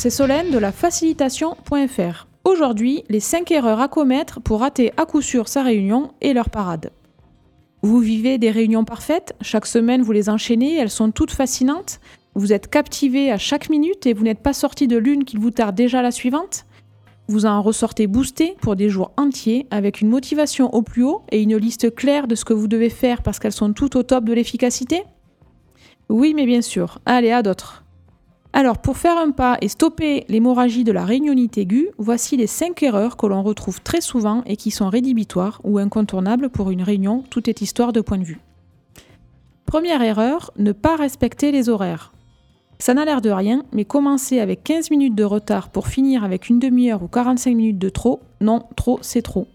c'est Solène de la facilitation.fr. Aujourd'hui, les 5 erreurs à commettre pour rater à coup sûr sa réunion et leur parade. Vous vivez des réunions parfaites, chaque semaine vous les enchaînez, elles sont toutes fascinantes, vous êtes captivé à chaque minute et vous n'êtes pas sorti de l'une qu'il vous tarde déjà la suivante Vous en ressortez boosté pour des jours entiers avec une motivation au plus haut et une liste claire de ce que vous devez faire parce qu'elles sont toutes au top de l'efficacité Oui, mais bien sûr. Allez, à d'autres. Alors, pour faire un pas et stopper l'hémorragie de la réunionite aiguë, voici les 5 erreurs que l'on retrouve très souvent et qui sont rédhibitoires ou incontournables pour une réunion, tout est histoire de point de vue. Première erreur, ne pas respecter les horaires. Ça n'a l'air de rien, mais commencer avec 15 minutes de retard pour finir avec une demi-heure ou 45 minutes de trop, non, trop, c'est trop.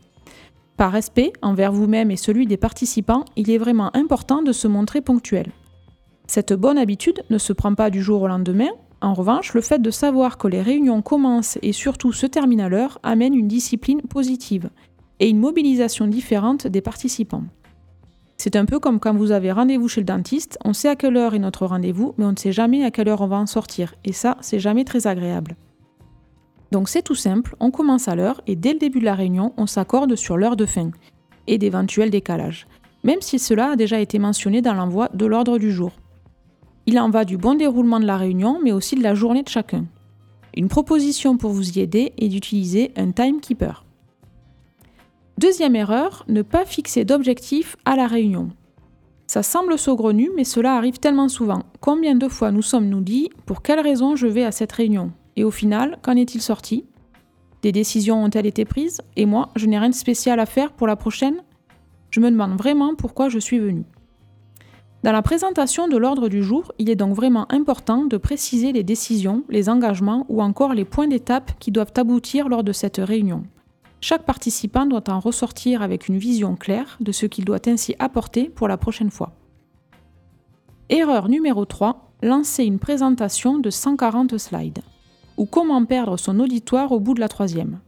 Par respect envers vous-même et celui des participants, il est vraiment important de se montrer ponctuel. Cette bonne habitude ne se prend pas du jour au lendemain, en revanche, le fait de savoir que les réunions commencent et surtout se terminent à l'heure amène une discipline positive et une mobilisation différente des participants. C'est un peu comme quand vous avez rendez-vous chez le dentiste, on sait à quelle heure est notre rendez-vous, mais on ne sait jamais à quelle heure on va en sortir, et ça, c'est jamais très agréable. Donc c'est tout simple, on commence à l'heure et dès le début de la réunion, on s'accorde sur l'heure de fin et d'éventuels décalages, même si cela a déjà été mentionné dans l'envoi de l'ordre du jour. Il en va du bon déroulement de la réunion, mais aussi de la journée de chacun. Une proposition pour vous y aider est d'utiliser un timekeeper. Deuxième erreur, ne pas fixer d'objectif à la réunion. Ça semble saugrenu, mais cela arrive tellement souvent. Combien de fois nous sommes-nous dit pour quelle raison je vais à cette réunion? Et au final, qu'en est-il sorti? Des décisions ont-elles été prises? Et moi, je n'ai rien de spécial à faire pour la prochaine? Je me demande vraiment pourquoi je suis venu. Dans la présentation de l'ordre du jour, il est donc vraiment important de préciser les décisions, les engagements ou encore les points d'étape qui doivent aboutir lors de cette réunion. Chaque participant doit en ressortir avec une vision claire de ce qu'il doit ainsi apporter pour la prochaine fois. Erreur numéro 3, lancer une présentation de 140 slides. Ou comment perdre son auditoire au bout de la troisième.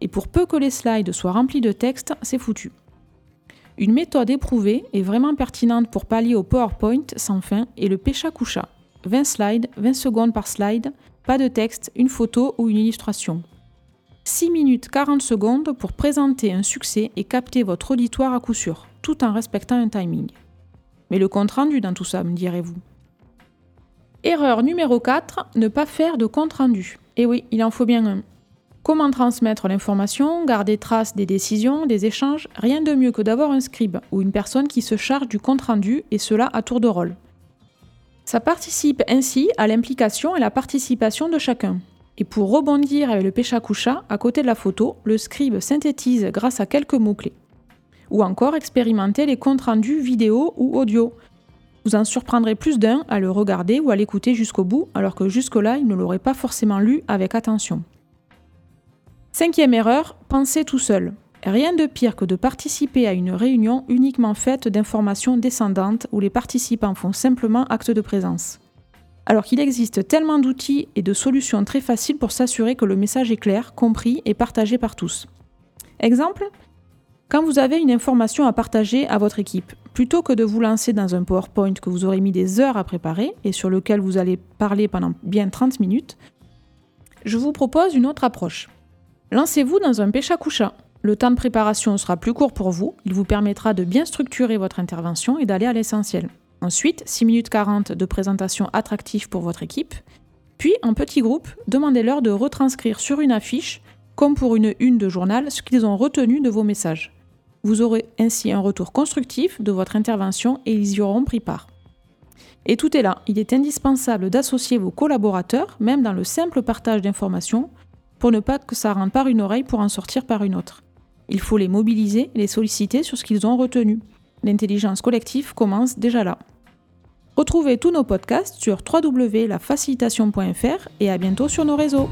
Et pour peu que les slides soient remplis de texte, c'est foutu. Une méthode éprouvée et vraiment pertinente pour pallier au PowerPoint sans fin est le Pecha-Coucha. 20 slides, 20 secondes par slide, pas de texte, une photo ou une illustration. 6 minutes 40 secondes pour présenter un succès et capter votre auditoire à coup sûr, tout en respectant un timing. Mais le compte rendu dans tout ça, me direz-vous? Erreur numéro 4, ne pas faire de compte rendu. Et eh oui, il en faut bien un. Comment transmettre l'information, garder trace des décisions, des échanges Rien de mieux que d'avoir un scribe ou une personne qui se charge du compte-rendu et cela à tour de rôle. Ça participe ainsi à l'implication et la participation de chacun. Et pour rebondir avec le pécha-coucha, à côté de la photo, le scribe synthétise grâce à quelques mots-clés. Ou encore expérimenter les comptes rendus vidéo ou audio. Vous en surprendrez plus d'un à le regarder ou à l'écouter jusqu'au bout, alors que jusque-là, il ne l'aurait pas forcément lu avec attention. Cinquième erreur, penser tout seul. Rien de pire que de participer à une réunion uniquement faite d'informations descendantes où les participants font simplement acte de présence. Alors qu'il existe tellement d'outils et de solutions très faciles pour s'assurer que le message est clair, compris et partagé par tous. Exemple Quand vous avez une information à partager à votre équipe, plutôt que de vous lancer dans un PowerPoint que vous aurez mis des heures à préparer et sur lequel vous allez parler pendant bien 30 minutes, je vous propose une autre approche. Lancez-vous dans un pécha-coucha. Le temps de préparation sera plus court pour vous, il vous permettra de bien structurer votre intervention et d'aller à l'essentiel. Ensuite, 6 minutes 40 de présentation attractive pour votre équipe. Puis, en petit groupe, demandez-leur de retranscrire sur une affiche, comme pour une une de journal, ce qu'ils ont retenu de vos messages. Vous aurez ainsi un retour constructif de votre intervention et ils y auront pris part. Et tout est là, il est indispensable d'associer vos collaborateurs, même dans le simple partage d'informations, pour ne pas que ça rentre par une oreille pour en sortir par une autre. Il faut les mobiliser, les solliciter sur ce qu'ils ont retenu. L'intelligence collective commence déjà là. Retrouvez tous nos podcasts sur www.lafacilitation.fr et à bientôt sur nos réseaux.